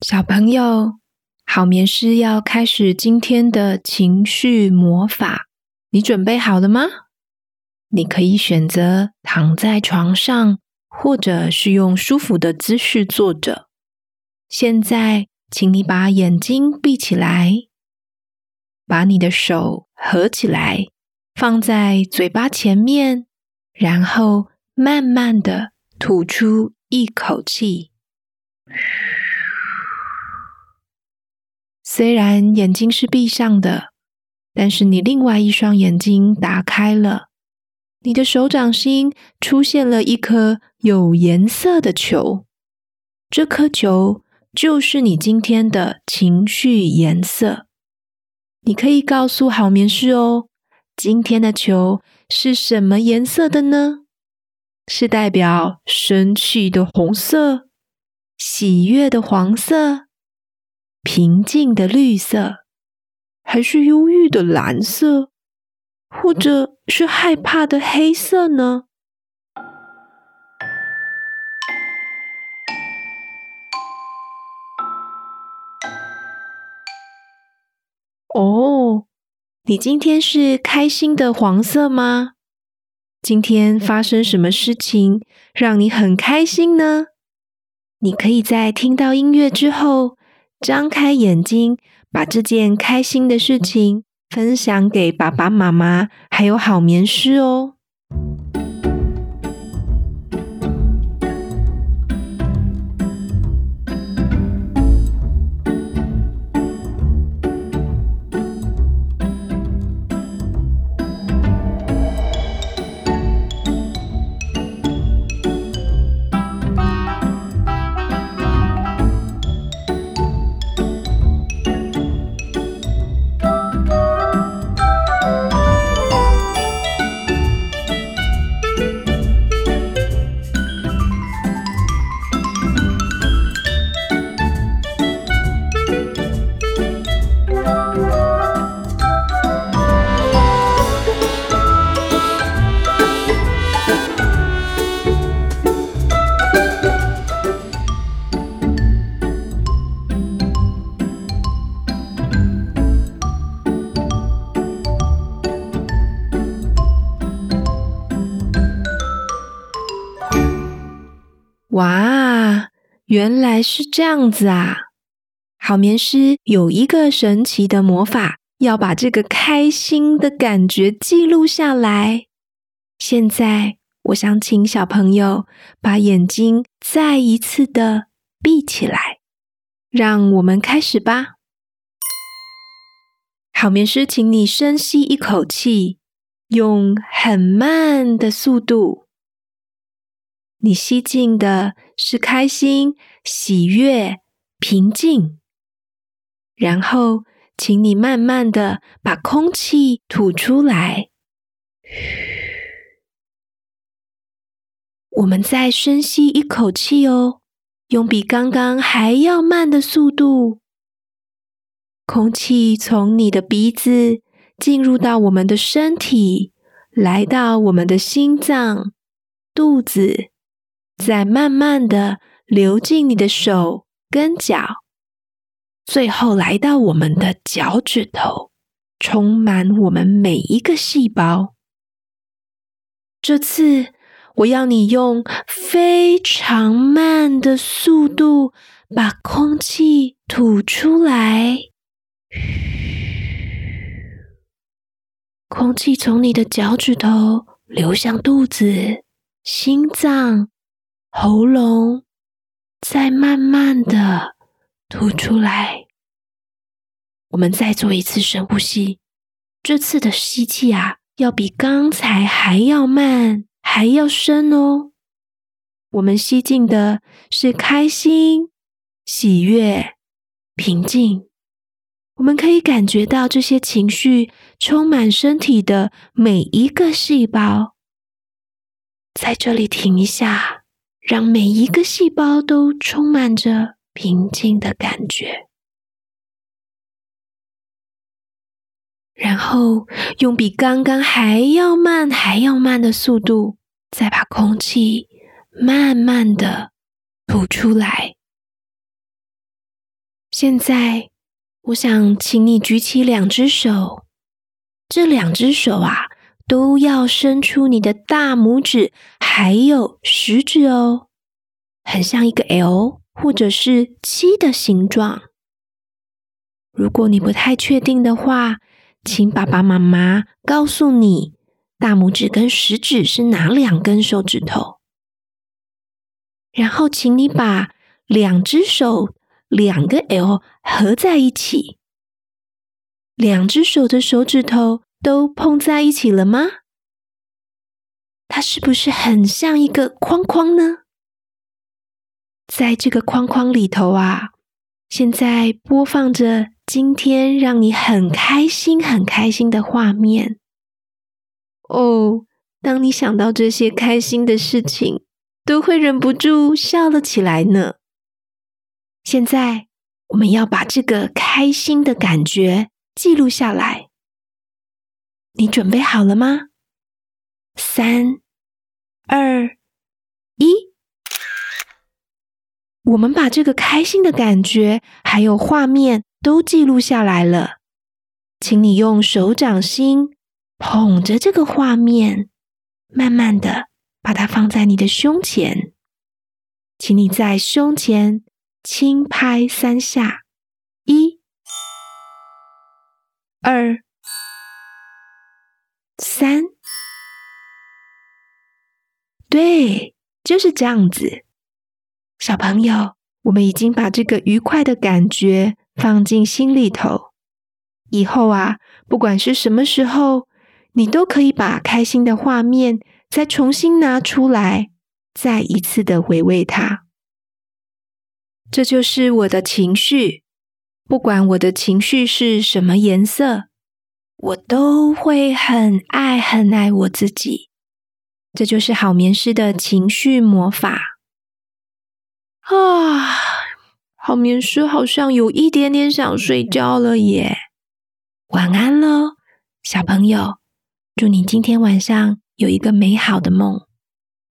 小朋友，好眠师要开始今天的情绪魔法，你准备好了吗？你可以选择躺在床上，或者是用舒服的姿势坐着。现在，请你把眼睛闭起来，把你的手合起来，放在嘴巴前面，然后慢慢的吐出一口气。虽然眼睛是闭上的，但是你另外一双眼睛打开了。你的手掌心出现了一颗有颜色的球，这颗球就是你今天的情绪颜色。你可以告诉好眠师哦，今天的球是什么颜色的呢？是代表生气的红色、喜悦的黄色？平静的绿色，还是忧郁的蓝色，或者是害怕的黑色呢？哦，你今天是开心的黄色吗？今天发生什么事情让你很开心呢？你可以在听到音乐之后，张开眼睛，把这件开心的事情分享给爸爸妈妈，还有好眠师哦。哇，原来是这样子啊！好眠师有一个神奇的魔法，要把这个开心的感觉记录下来。现在，我想请小朋友把眼睛再一次的闭起来，让我们开始吧。好眠师，请你深吸一口气，用很慢的速度。你吸进的是开心、喜悦、平静，然后，请你慢慢的把空气吐出来。我们再深吸一口气哦，用比刚刚还要慢的速度。空气从你的鼻子进入到我们的身体，来到我们的心脏、肚子。再慢慢的流进你的手跟脚，最后来到我们的脚趾头，充满我们每一个细胞。这次我要你用非常慢的速度把空气吐出来，空气从你的脚趾头流向肚子、心脏。喉咙，再慢慢的吐出来。我们再做一次深呼吸，这次的吸气啊，要比刚才还要慢，还要深哦。我们吸进的是开心、喜悦、平静。我们可以感觉到这些情绪充满身体的每一个细胞。在这里停一下。让每一个细胞都充满着平静的感觉，然后用比刚刚还要慢、还要慢的速度，再把空气慢慢的吐出来。现在，我想请你举起两只手，这两只手啊，都要伸出你的大拇指，还有食指哦，很像一个 L 或者是七的形状。如果你不太确定的话，请爸爸妈妈告诉你，大拇指跟食指是哪两根手指头。然后，请你把两只手两个 L 合在一起，两只手的手指头都碰在一起了吗？它是不是很像一个框框呢？在这个框框里头啊，现在播放着。今天让你很开心、很开心的画面哦！当你想到这些开心的事情，都会忍不住笑了起来呢。现在，我们要把这个开心的感觉记录下来。你准备好了吗？三、二、一。我们把这个开心的感觉还有画面。都记录下来了，请你用手掌心捧着这个画面，慢慢的把它放在你的胸前，请你在胸前轻拍三下，一、二、三，对，就是这样子。小朋友，我们已经把这个愉快的感觉。放进心里头，以后啊，不管是什么时候，你都可以把开心的画面再重新拿出来，再一次的回味它。这就是我的情绪，不管我的情绪是什么颜色，我都会很爱很爱我自己。这就是好眠师的情绪魔法啊。好眠师好像有一点点想睡觉了耶，晚安喽，小朋友，祝你今天晚上有一个美好的梦。